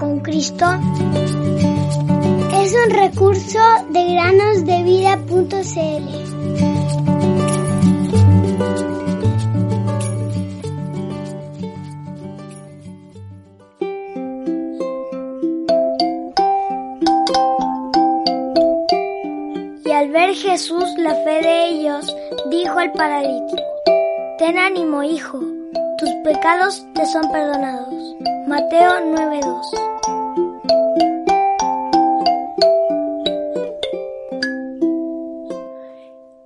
con Cristo es un recurso de granosdevida.cl. Y al ver Jesús la fe de ellos, dijo al paralítico, Ten ánimo, hijo, tus pecados te son perdonados. Mateo 9:2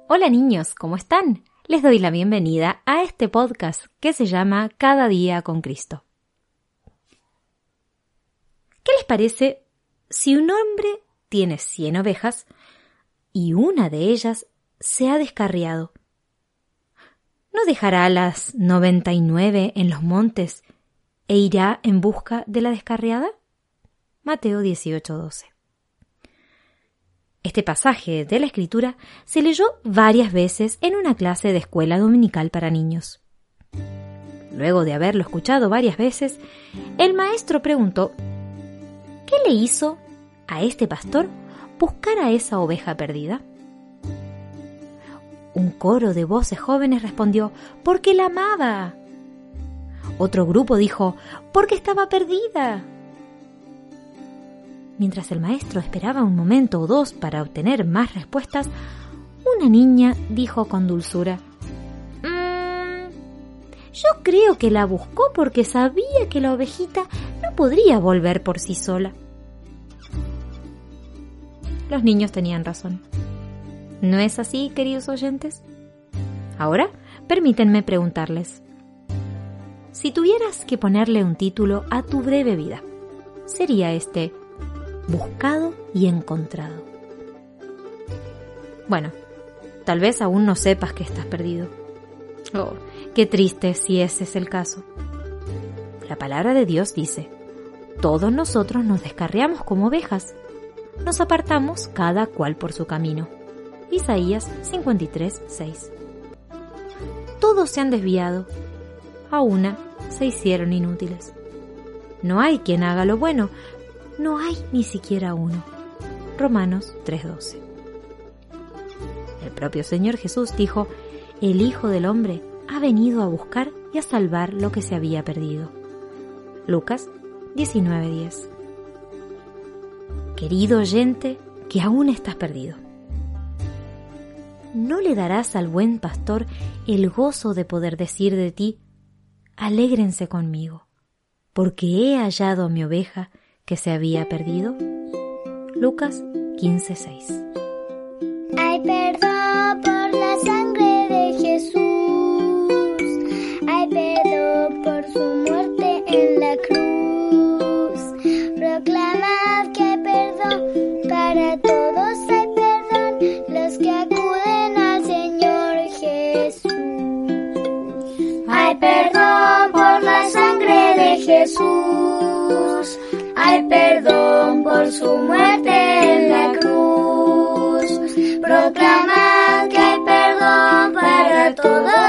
Hola niños, ¿cómo están? Les doy la bienvenida a este podcast que se llama Cada día con Cristo. ¿Qué les parece si un hombre tiene 100 ovejas y una de ellas se ha descarriado? ¿No dejará las 99 en los montes e irá en busca de la descarriada? Mateo 18:12. Este pasaje de la Escritura se leyó varias veces en una clase de escuela dominical para niños. Luego de haberlo escuchado varias veces, el maestro preguntó, ¿qué le hizo a este pastor buscar a esa oveja perdida? Un coro de voces jóvenes respondió, porque la amaba. Otro grupo dijo, porque estaba perdida. Mientras el maestro esperaba un momento o dos para obtener más respuestas, una niña dijo con dulzura, mmm, yo creo que la buscó porque sabía que la ovejita no podría volver por sí sola. Los niños tenían razón. ¿No es así, queridos oyentes? Ahora, permítanme preguntarles. Si tuvieras que ponerle un título a tu breve vida, sería este Buscado y encontrado. Bueno, tal vez aún no sepas que estás perdido. Oh, qué triste si ese es el caso. La palabra de Dios dice, todos nosotros nos descarriamos como ovejas, nos apartamos cada cual por su camino Isaías 53, 6. Todos se han desviado, a una se hicieron inútiles. No hay quien haga lo bueno, no hay ni siquiera uno. Romanos 3:12. El propio Señor Jesús dijo, el Hijo del Hombre ha venido a buscar y a salvar lo que se había perdido. Lucas 19:10. Querido oyente, que aún estás perdido. ¿No le darás al buen pastor el gozo de poder decir de ti, alégrense conmigo, porque he hallado a mi oveja que se había perdido? Lucas 15:6 Hay perdón Jesús, hay perdón por su muerte en la cruz. Proclamad que hay perdón para todos,